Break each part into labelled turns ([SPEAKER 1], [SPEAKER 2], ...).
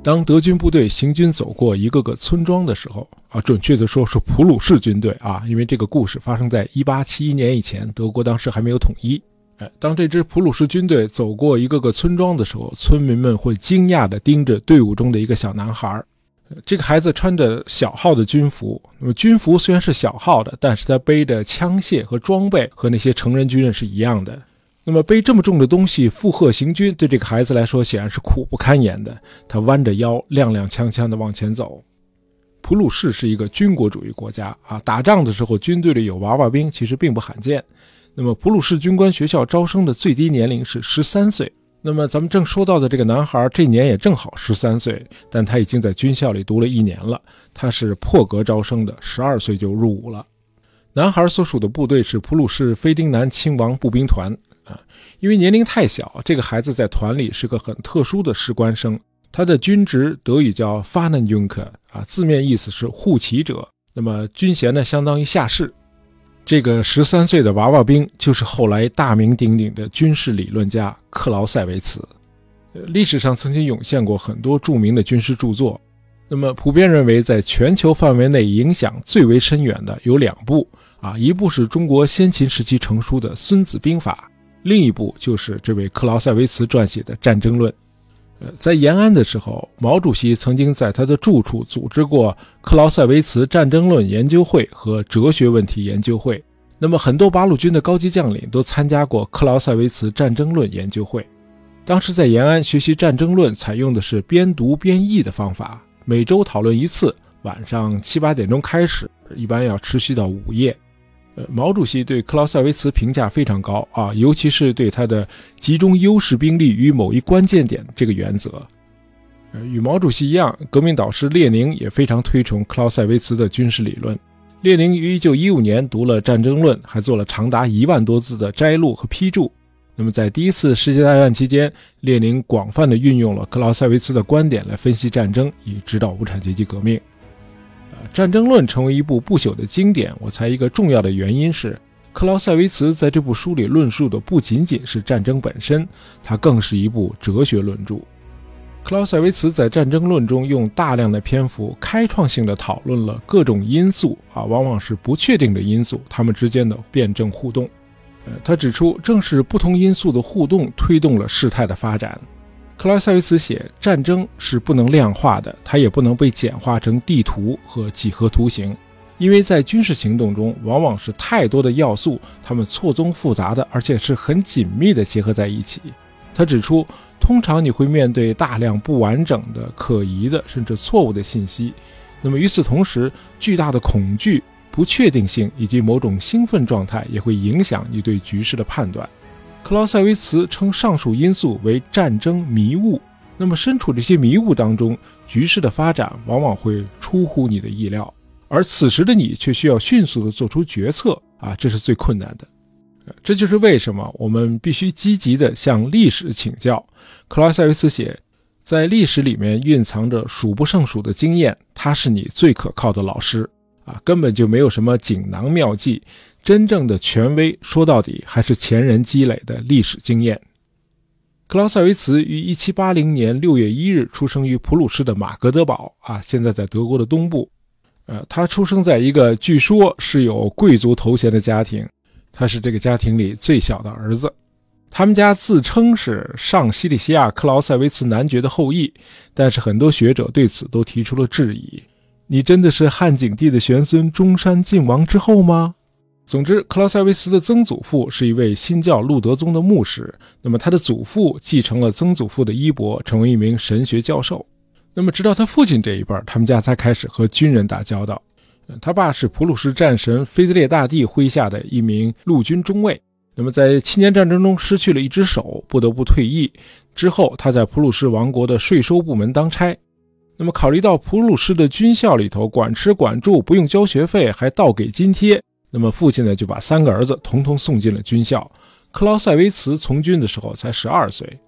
[SPEAKER 1] 当德军部队行军走过一个个村庄的时候，啊，准确的说是普鲁士军队啊，因为这个故事发生在1871年以前，德国当时还没有统一。哎，当这支普鲁士军队走过一个个村庄的时候，村民们会惊讶地盯着队伍中的一个小男孩。这个孩子穿着小号的军服，那么军服虽然是小号的，但是他背的枪械和装备和那些成人军人是一样的。那么背这么重的东西负荷行军，对这个孩子来说显然是苦不堪言的。他弯着腰，踉踉跄跄地往前走。普鲁士是一个军国主义国家啊，打仗的时候军队里有娃娃兵其实并不罕见。那么普鲁士军官学校招生的最低年龄是十三岁。那么咱们正说到的这个男孩，这年也正好十三岁，但他已经在军校里读了一年了。他是破格招生的，十二岁就入伍了。男孩所属的部队是普鲁士菲丁南亲王步兵团啊。因为年龄太小，这个孩子在团里是个很特殊的士官生。他的军职德语叫 f a n e n j u n k e 啊，字面意思是护旗者。那么军衔呢，相当于下士。这个十三岁的娃娃兵就是后来大名鼎鼎的军事理论家克劳塞维茨。历史上曾经涌现过很多著名的军事著作，那么普遍认为在全球范围内影响最为深远的有两部啊，一部是中国先秦时期成书的《孙子兵法》，另一部就是这位克劳塞维茨撰写的《战争论》。呃，在延安的时候，毛主席曾经在他的住处组织过克劳塞维茨战争论研究会和哲学问题研究会。那么，很多八路军的高级将领都参加过克劳塞维茨战争论研究会。当时在延安学习战争论，采用的是边读边译的方法，每周讨论一次，晚上七八点钟开始，一般要持续到午夜。毛主席对克劳塞维茨评价非常高啊，尤其是对他的集中优势兵力于某一关键点这个原则。与毛主席一样，革命导师列宁也非常推崇克劳塞维茨的军事理论。列宁于1915年读了《战争论》，还做了长达一万多字的摘录和批注。那么，在第一次世界大战期间，列宁广泛的运用了克劳塞维茨的观点来分析战争，以指导无产阶级革命。《战争论》成为一部不朽的经典，我猜一个重要的原因是，克劳塞维茨在这部书里论述的不仅仅是战争本身，它更是一部哲学论著。克劳塞维茨在《战争论》中用大量的篇幅，开创性的讨论了各种因素啊，往往是不确定的因素，它们之间的辩证互动。呃，他指出，正是不同因素的互动，推动了事态的发展。克劳塞维茨写，战争是不能量化的，它也不能被简化成地图和几何图形，因为在军事行动中，往往是太多的要素，它们错综复杂的，而且是很紧密的结合在一起。他指出，通常你会面对大量不完整的、可疑的，甚至错误的信息，那么与此同时，巨大的恐惧、不确定性以及某种兴奋状态也会影响你对局势的判断。克劳塞维茨称上述因素为战争迷雾。那么，身处这些迷雾当中，局势的发展往往会出乎你的意料，而此时的你却需要迅速地做出决策啊，这是最困难的。这就是为什么我们必须积极地向历史请教。克劳塞维茨写，在历史里面蕴藏着数不胜数的经验，它是你最可靠的老师啊，根本就没有什么锦囊妙计。真正的权威，说到底还是前人积累的历史经验。克劳塞维茨于1780年6月1日出生于普鲁士的马格德堡，啊，现在在德国的东部。呃，他出生在一个据说是有贵族头衔的家庭，他是这个家庭里最小的儿子。他们家自称是上西里西亚克劳塞维茨男爵的后裔，但是很多学者对此都提出了质疑：你真的是汉景帝的玄孙中山靖王之后吗？总之，克劳塞维茨的曾祖父是一位新教路德宗的牧师，那么他的祖父继承了曾祖父的衣钵，成为一名神学教授。那么直到他父亲这一辈，他们家才开始和军人打交道。他爸是普鲁士战神腓特烈大帝麾下的一名陆军中尉，那么在七年战争中失去了一只手，不得不退役。之后，他在普鲁士王国的税收部门当差。那么考虑到普鲁士的军校里头管吃管住，不用交学费，还倒给津贴。那么父亲呢，就把三个儿子统统送进了军校。克劳塞维茨从军的时候才十二岁。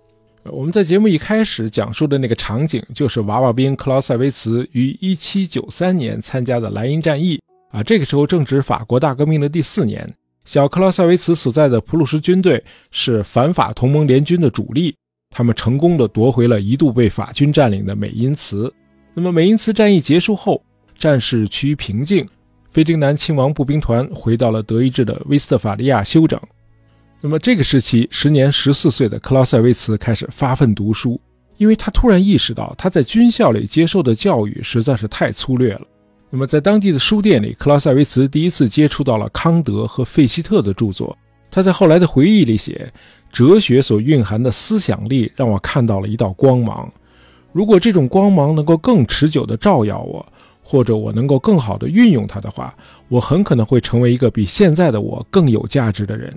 [SPEAKER 1] 我们在节目一开始讲述的那个场景，就是娃娃兵克劳塞维茨于1793年参加的莱茵战役啊。这个时候正值法国大革命的第四年，小克劳塞维茨所在的普鲁士军队是反法同盟联军的主力。他们成功的夺回了一度被法军占领的美因茨。那么美因茨战役结束后，战事趋于平静，费丁南亲王步兵团回到了德意志的威斯特法利亚休整。那么这个时期，时年十四岁的克劳塞维茨开始发奋读书，因为他突然意识到他在军校里接受的教育实在是太粗略了。那么在当地的书店里，克劳塞维茨第一次接触到了康德和费希特的著作。他在后来的回忆里写：“哲学所蕴含的思想力让我看到了一道光芒。如果这种光芒能够更持久地照耀我，或者我能够更好地运用它的话，我很可能会成为一个比现在的我更有价值的人。”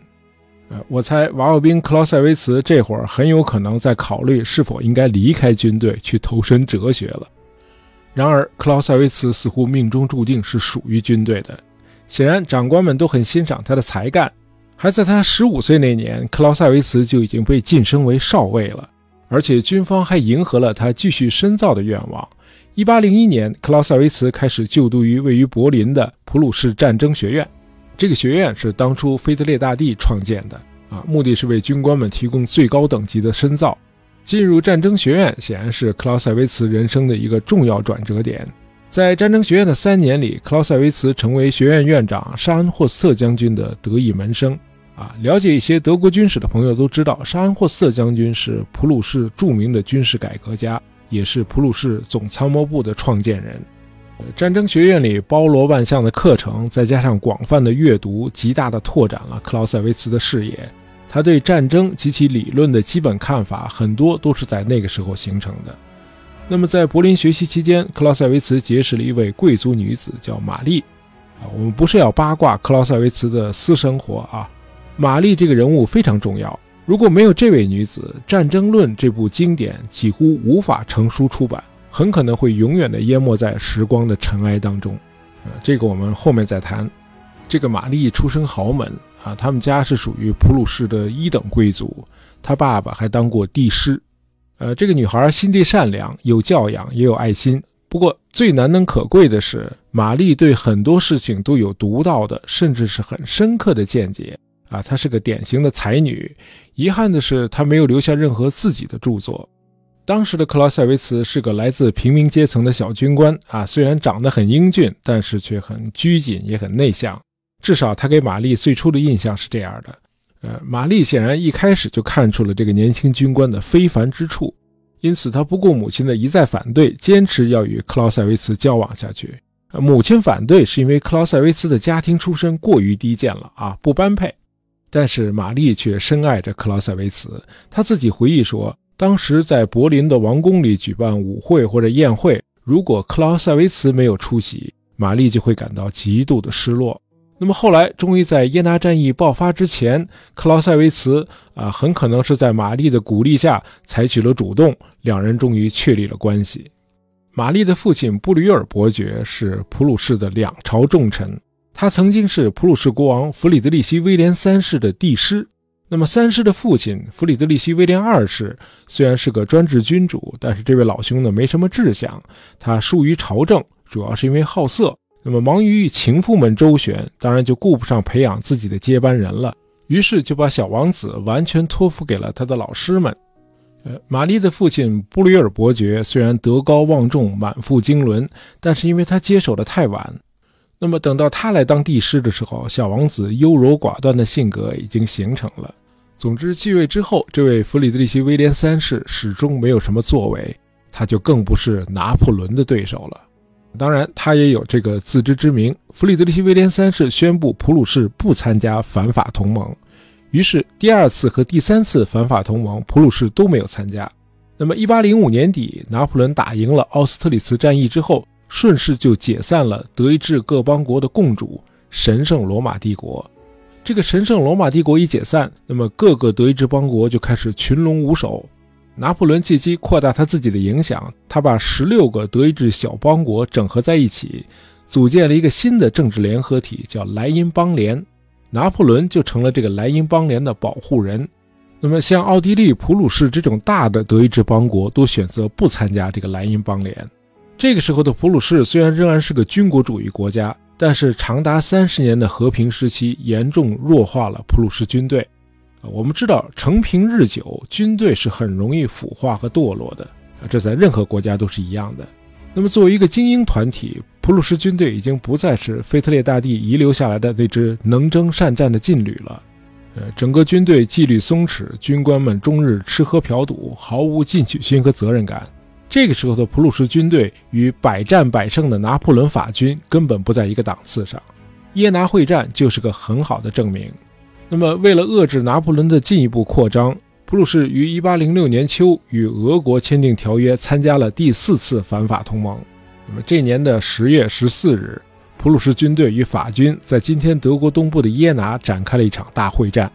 [SPEAKER 1] 呃我猜瓦尔宾·克劳塞维茨这会儿很有可能在考虑是否应该离开军队去投身哲学了。然而，克劳塞维茨似乎命中注定是属于军队的。显然，长官们都很欣赏他的才干。还在他十五岁那年，克劳塞维茨就已经被晋升为少尉了，而且军方还迎合了他继续深造的愿望。一八零一年，克劳塞维茨开始就读于位于柏林的普鲁士战争学院。这个学院是当初腓特烈大帝创建的啊，目的是为军官们提供最高等级的深造。进入战争学院显然是克劳塞维茨人生的一个重要转折点。在战争学院的三年里，克劳塞维茨成为学院院长沙恩霍斯特将军的得意门生。啊，了解一些德国军史的朋友都知道，沙恩霍斯特将军是普鲁士著名的军事改革家，也是普鲁士总参谋部的创建人。战争学院里包罗万象的课程，再加上广泛的阅读，极大的拓展了克劳塞维茨的视野。他对战争及其理论的基本看法，很多都是在那个时候形成的。那么，在柏林学习期间，克劳塞维茨结识了一位贵族女子，叫玛丽。啊，我们不是要八卦克劳塞维茨的私生活啊。玛丽这个人物非常重要，如果没有这位女子，《战争论》这部经典几乎无法成书出版。很可能会永远的淹没在时光的尘埃当中，呃，这个我们后面再谈。这个玛丽出身豪门啊，他们家是属于普鲁士的一等贵族，她爸爸还当过帝师。呃，这个女孩心地善良，有教养，也有爱心。不过最难能可贵的是，玛丽对很多事情都有独到的，甚至是很深刻的见解啊。她是个典型的才女。遗憾的是，她没有留下任何自己的著作。当时的克劳塞维茨是个来自平民阶层的小军官啊，虽然长得很英俊，但是却很拘谨，也很内向。至少他给玛丽最初的印象是这样的。呃，玛丽显然一开始就看出了这个年轻军官的非凡之处，因此她不顾母亲的一再反对，坚持要与克劳塞维茨交往下去。母亲反对是因为克劳塞维茨的家庭出身过于低贱了啊，不般配。但是玛丽却深爱着克劳塞维茨，他自己回忆说。当时在柏林的王宫里举办舞会或者宴会，如果克劳塞维茨没有出席，玛丽就会感到极度的失落。那么后来，终于在耶拿战役爆发之前，克劳塞维茨啊，很可能是在玛丽的鼓励下采取了主动，两人终于确立了关系。玛丽的父亲布吕尔伯爵是普鲁士的两朝重臣，他曾经是普鲁士国王弗里德里希威廉三世的帝师。那么，三世的父亲弗里德里希威廉二世虽然是个专制君主，但是这位老兄呢没什么志向，他疏于朝政，主要是因为好色。那么忙于与情妇们周旋，当然就顾不上培养自己的接班人了。于是就把小王子完全托付给了他的老师们。呃，玛丽的父亲布吕尔伯爵虽然德高望重、满腹经纶，但是因为他接手的太晚。那么等到他来当帝师的时候，小王子优柔寡断的性格已经形成了。总之，继位之后，这位弗里德里希威廉三世始终没有什么作为，他就更不是拿破仑的对手了。当然，他也有这个自知之明。弗里德里希威廉三世宣布普鲁士不参加反法同盟，于是第二次和第三次反法同盟，普鲁士都没有参加。那么，1805年底，拿破仑打赢了奥斯特里茨战役之后，顺势就解散了德意志各邦国的共主神圣罗马帝国。这个神圣罗马帝国一解散，那么各个德意志邦国就开始群龙无首。拿破仑借机扩大他自己的影响，他把十六个德意志小邦国整合在一起，组建了一个新的政治联合体，叫莱茵邦联。拿破仑就成了这个莱茵邦联的保护人。那么像奥地利、普鲁士这种大的德意志邦国都选择不参加这个莱茵邦联。这个时候的普鲁士虽然仍然是个军国主义国家。但是长达三十年的和平时期严重弱化了普鲁士军队，我们知道，承平日久，军队是很容易腐化和堕落的，这在任何国家都是一样的。那么，作为一个精英团体，普鲁士军队已经不再是腓特烈大帝遗留下来的那支能征善战的劲旅了。呃，整个军队纪律松弛，军官们终日吃喝嫖赌，毫无进取心和责任感。这个时候的普鲁士军队与百战百胜的拿破仑法军根本不在一个档次上。耶拿会战就是个很好的证明。那么，为了遏制拿破仑的进一步扩张，普鲁士于1806年秋与俄国签订条约，参加了第四次反法同盟。那么这年的十月十四日，普鲁士军队与法军在今天德国东部的耶拿展开了一场大会战。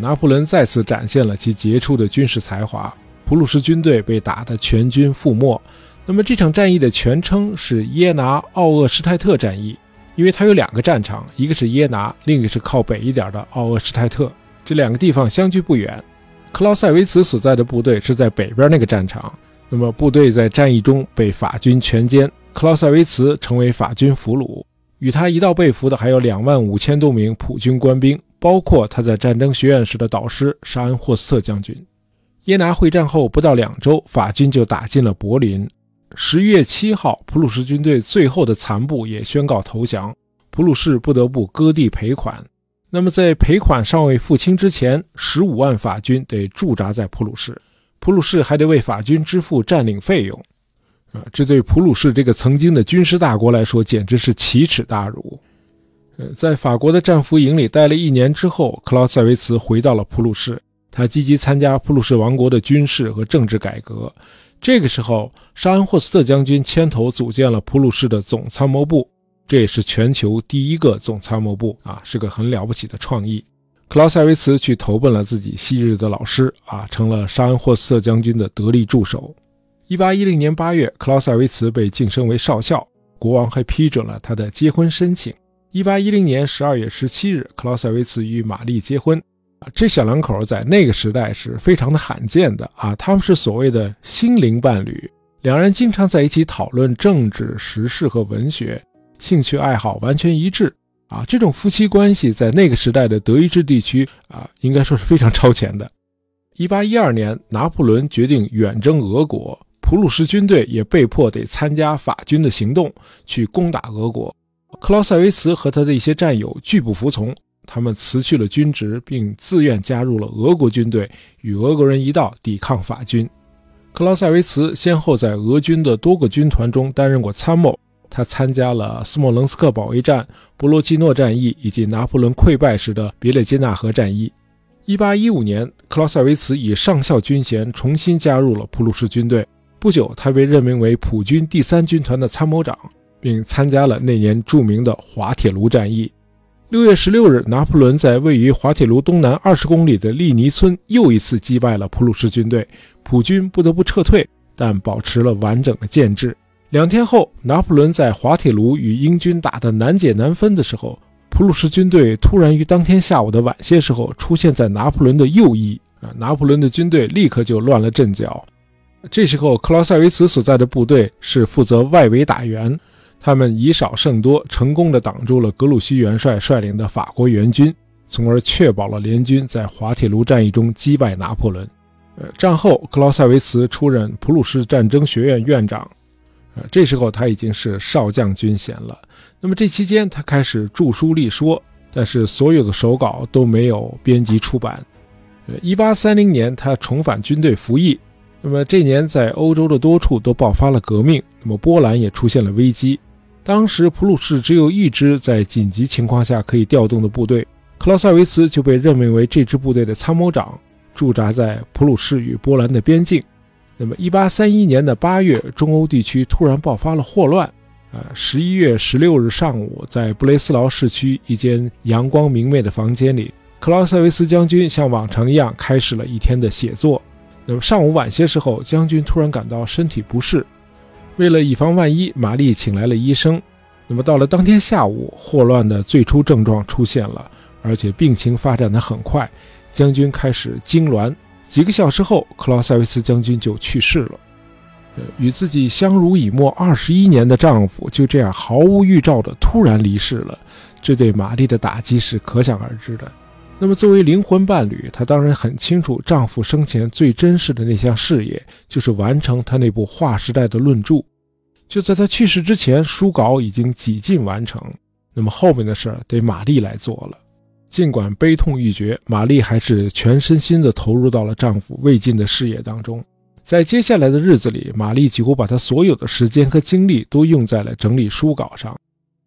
[SPEAKER 1] 拿破仑再次展现了其杰出的军事才华，普鲁士军队被打得全军覆没。那么这场战役的全称是耶拿奥厄施泰特战役，因为它有两个战场，一个是耶拿，另一个是靠北一点的奥厄施泰特，这两个地方相距不远。克劳塞维茨所在的部队是在北边那个战场，那么部队在战役中被法军全歼，克劳塞维茨成为法军俘虏。与他一道被俘的还有两万五千多名普军官兵，包括他在战争学院时的导师沙恩霍斯特将军。耶拿会战后不到两周，法军就打进了柏林。十一月七号，普鲁士军队最后的残部也宣告投降，普鲁士不得不割地赔款。那么，在赔款尚未付清之前，十五万法军得驻扎在普鲁士，普鲁士还得为法军支付占领费用，啊，这对普鲁士这个曾经的军事大国来说，简直是奇耻大辱。呃，在法国的战俘营里待了一年之后，克劳塞维茨回到了普鲁士，他积极参加普鲁士王国的军事和政治改革。这个时候，沙恩霍斯特将军牵头组建了普鲁士的总参谋部。这也是全球第一个总参谋部啊，是个很了不起的创意。克劳塞维茨去投奔了自己昔日的老师啊，成了沙恩霍斯特将军的得力助手。一八一零年八月，克劳塞维茨被晋升为少校，国王还批准了他的结婚申请。一八一零年十二月十七日，克劳塞维茨与玛丽结婚这小两口在那个时代是非常的罕见的啊，他们是所谓的心灵伴侣，两人经常在一起讨论政治、时事和文学。兴趣爱好完全一致啊！这种夫妻关系在那个时代的德意志地区啊，应该说是非常超前的。一八一二年，拿破仑决定远征俄国，普鲁士军队也被迫得参加法军的行动，去攻打俄国。克劳塞维茨和他的一些战友拒不服从，他们辞去了军职，并自愿加入了俄国军队，与俄国人一道抵抗法军。克劳塞维茨先后在俄军的多个军团中担任过参谋。他参加了斯莫棱斯克保卫战、博罗基诺战役以及拿破仑溃败时的别列金纳河战役。1815年，克劳塞维茨以上校军衔重新加入了普鲁士军队。不久，他被任命为普军第三军团的参谋长，并参加了那年著名的滑铁卢战役。6月16日，拿破仑在位于滑铁卢东南20公里的利尼村又一次击败了普鲁士军队，普军不得不撤退，但保持了完整的建制。两天后，拿破仑在滑铁卢与英军打得难解难分的时候，普鲁士军队突然于当天下午的晚些时候出现在拿破仑的右翼啊！拿破仑的军队立刻就乱了阵脚。这时候，克劳塞维茨所在的部队是负责外围打援，他们以少胜多，成功的挡住了格鲁希元帅率领的法国援军，从而确保了联军在滑铁卢战役中击败拿破仑。呃，战后，克劳塞维茨出任普鲁士战争学院院长。呃，这时候他已经是少将军衔了。那么这期间，他开始著书立说，但是所有的手稿都没有编辑出版。呃，一八三零年，他重返军队服役。那么这年，在欧洲的多处都爆发了革命，那么波兰也出现了危机。当时普鲁士只有一支在紧急情况下可以调动的部队，克劳塞维茨就被任命为这支部队的参谋长，驻扎在普鲁士与波兰的边境。那么，一八三一年的八月，中欧地区突然爆发了霍乱。啊，十一月十六日上午，在布雷斯劳市区一间阳光明媚的房间里，克劳塞维斯将军像往常一样开始了一天的写作。那么上午晚些时候，将军突然感到身体不适，为了以防万一，玛丽请来了医生。那么到了当天下午，霍乱的最初症状出现了，而且病情发展的很快，将军开始痉挛。几个小时后，克劳塞维斯将军就去世了。与自己相濡以沫二十一年的丈夫就这样毫无预兆的突然离世了，这对玛丽的打击是可想而知的。那么作为灵魂伴侣，她当然很清楚丈夫生前最珍视的那项事业就是完成他那部划时代的论著。就在他去世之前，书稿已经几近完成。那么后面的事儿得玛丽来做了。尽管悲痛欲绝，玛丽还是全身心地投入到了丈夫未尽的事业当中。在接下来的日子里，玛丽几乎把她所有的时间和精力都用在了整理书稿上。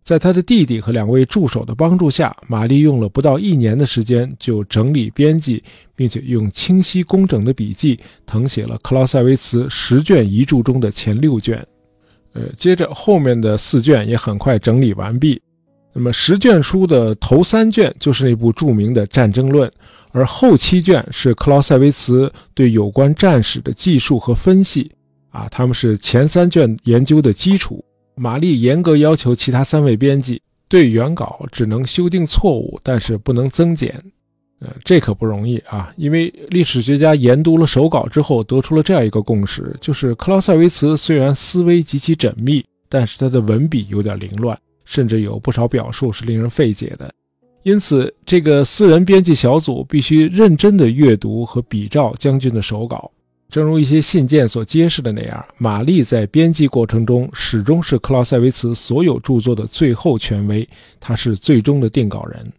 [SPEAKER 1] 在她的弟弟和两位助手的帮助下，玛丽用了不到一年的时间就整理编辑，并且用清晰工整的笔记誊写了克劳塞维茨十卷遗著中的前六卷。呃，接着后面的四卷也很快整理完毕。那么十卷书的头三卷就是那部著名的《战争论》，而后七卷是克劳塞维茨对有关战史的记述和分析。啊，他们是前三卷研究的基础。玛丽严格要求其他三位编辑对原稿只能修订错误，但是不能增减。呃，这可不容易啊！因为历史学家研读了手稿之后，得出了这样一个共识：就是克劳塞维茨虽然思维极其缜密，但是他的文笔有点凌乱，甚至有不少表述是令人费解的。因此，这个私人编辑小组必须认真地阅读和比照将军的手稿。正如一些信件所揭示的那样，玛丽在编辑过程中始终是克劳塞维茨所有著作的最后权威，他是最终的定稿人。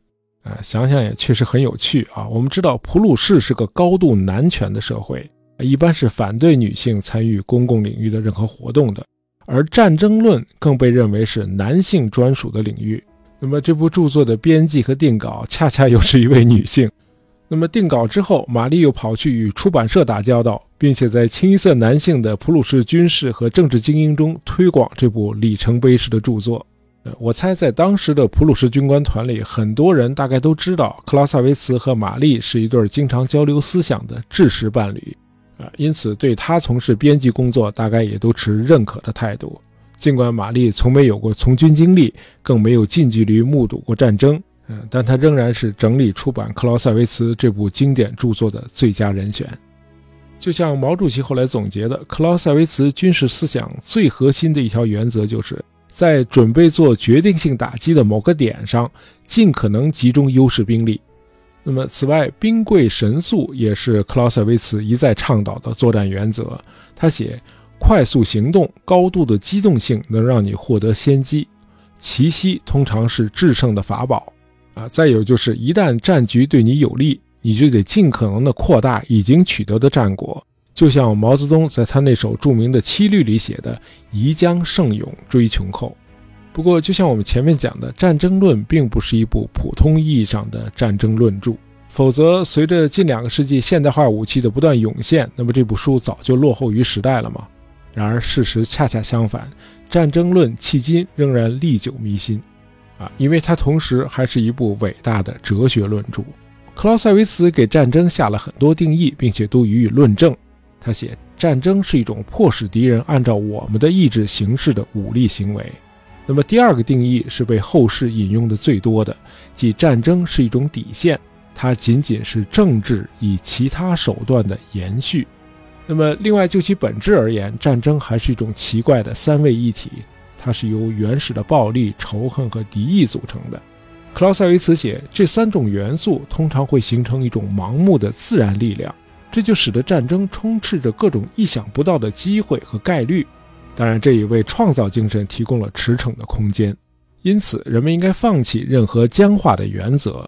[SPEAKER 1] 啊，想想也确实很有趣啊！我们知道普鲁士是个高度男权的社会，一般是反对女性参与公共领域的任何活动的，而战争论更被认为是男性专属的领域。那么这部著作的编辑和定稿恰恰又是一位女性。那么定稿之后，玛丽又跑去与出版社打交道，并且在清一色男性的普鲁士军事和政治精英中推广这部里程碑式的著作。我猜，在当时的普鲁士军官团里，很多人大概都知道克劳塞维茨和玛丽是一对经常交流思想的志士伴侣，啊，因此对他从事编辑工作，大概也都持认可的态度。尽管玛丽从没有过从军经历，更没有近距离目睹过战争，嗯，但她仍然是整理出版克劳塞维茨这部经典著作的最佳人选。就像毛主席后来总结的，克劳塞维茨军事思想最核心的一条原则就是。在准备做决定性打击的某个点上，尽可能集中优势兵力。那么，此外，兵贵神速也是克劳塞维茨一再倡导的作战原则。他写：“快速行动、高度的机动性能让你获得先机，奇袭通常是制胜的法宝。”啊，再有就是，一旦战局对你有利，你就得尽可能的扩大已经取得的战果。就像毛泽东在他那首著名的七律里写的“宜将胜勇追穷寇”。不过，就像我们前面讲的，《战争论》并不是一部普通意义上的战争论著，否则随着近两个世纪现代化武器的不断涌现，那么这部书早就落后于时代了嘛。然而，事实恰恰相反，《战争论》迄今仍然历久弥新，啊，因为它同时还是一部伟大的哲学论著。克劳塞维茨给战争下了很多定义，并且都予以论证。他写，战争是一种迫使敌人按照我们的意志行事的武力行为。那么第二个定义是被后世引用的最多的，即战争是一种底线，它仅仅是政治以其他手段的延续。那么另外就其本质而言，战争还是一种奇怪的三位一体，它是由原始的暴力、仇恨和敌意组成的。克劳塞维茨写，这三种元素通常会形成一种盲目的自然力量。这就使得战争充斥着各种意想不到的机会和概率，当然，这也为创造精神提供了驰骋的空间。因此，人们应该放弃任何僵化的原则，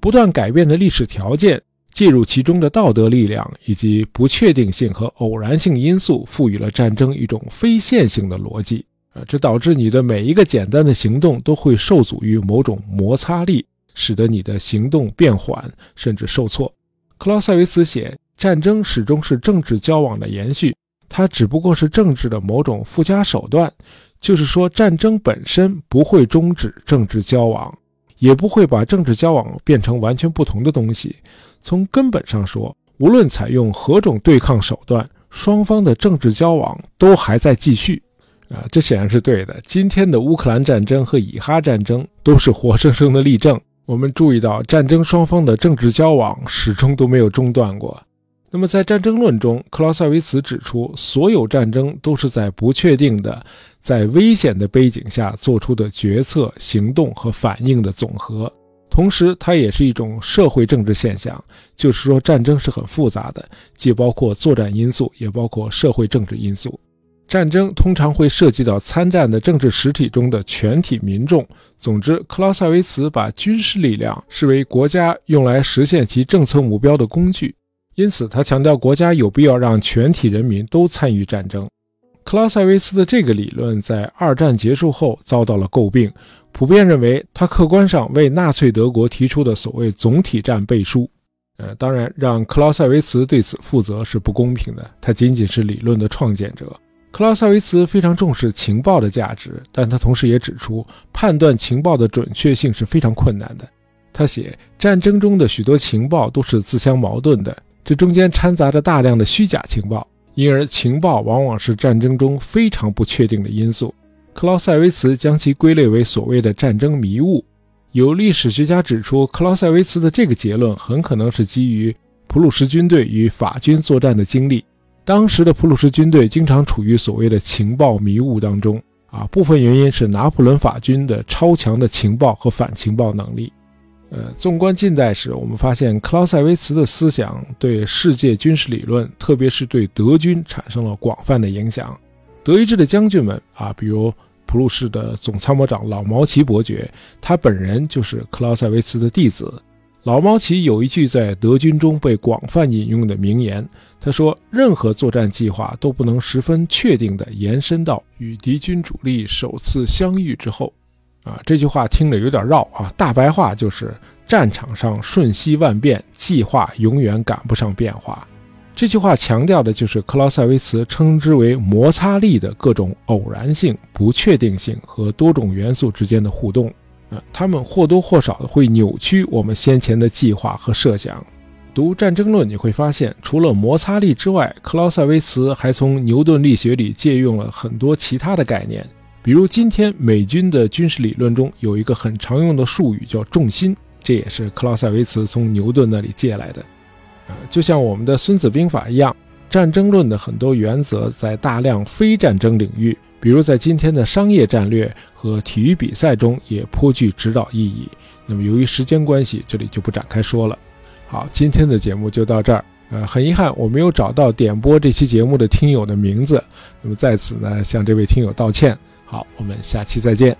[SPEAKER 1] 不断改变的历史条件，介入其中的道德力量以及不确定性和偶然性因素，赋予了战争一种非线性的逻辑。啊，这导致你的每一个简单的行动都会受阻于某种摩擦力，使得你的行动变缓甚至受挫。克劳塞维茨写。战争始终是政治交往的延续，它只不过是政治的某种附加手段。就是说，战争本身不会终止政治交往，也不会把政治交往变成完全不同的东西。从根本上说，无论采用何种对抗手段，双方的政治交往都还在继续。啊，这显然是对的。今天的乌克兰战争和以哈战争都是活生生的例证。我们注意到，战争双方的政治交往始终都没有中断过。那么，在战争论中，克劳塞维茨指出，所有战争都是在不确定的、在危险的背景下做出的决策、行动和反应的总和。同时它也是一种社会政治现象。就是说，战争是很复杂的，既包括作战因素，也包括社会政治因素。战争通常会涉及到参战的政治实体中的全体民众。总之，克劳塞维茨把军事力量视为国家用来实现其政策目标的工具，因此他强调国家有必要让全体人民都参与战争。克劳塞维茨的这个理论在二战结束后遭到了诟病，普遍认为他客观上为纳粹德国提出的所谓总体战背书。呃，当然，让克劳塞维茨对此负责是不公平的，他仅仅是理论的创建者。克劳塞维茨非常重视情报的价值，但他同时也指出，判断情报的准确性是非常困难的。他写，战争中的许多情报都是自相矛盾的，这中间掺杂着大量的虚假情报，因而情报往往是战争中非常不确定的因素。克劳塞维茨将其归类为所谓的战争迷雾。有历史学家指出，克劳塞维茨的这个结论很可能是基于普鲁士军队与法军作战的经历。当时的普鲁士军队经常处于所谓的情报迷雾当中啊，部分原因是拿破仑法军的超强的情报和反情报能力。呃，纵观近代史，我们发现克劳塞维茨的思想对世界军事理论，特别是对德军产生了广泛的影响。德意志的将军们啊，比如普鲁士的总参谋长老毛奇伯爵，他本人就是克劳塞维茨的弟子。老毛奇有一句在德军中被广泛引用的名言，他说：“任何作战计划都不能十分确定地延伸到与敌军主力首次相遇之后。”啊，这句话听着有点绕啊，大白话就是战场上瞬息万变，计划永远赶不上变化。这句话强调的就是克劳塞维茨称之为摩擦力的各种偶然性、不确定性和多种元素之间的互动。啊，他们或多或少的会扭曲我们先前的计划和设想。读《战争论》，你会发现，除了摩擦力之外，克劳塞维茨还从牛顿力学里借用了很多其他的概念。比如，今天美军的军事理论中有一个很常用的术语叫重心，这也是克劳塞维茨从牛顿那里借来的。呃，就像我们的《孙子兵法》一样，《战争论》的很多原则在大量非战争领域。比如在今天的商业战略和体育比赛中也颇具指导意义。那么由于时间关系，这里就不展开说了。好，今天的节目就到这儿。呃，很遗憾我没有找到点播这期节目的听友的名字，那么在此呢向这位听友道歉。好，我们下期再见。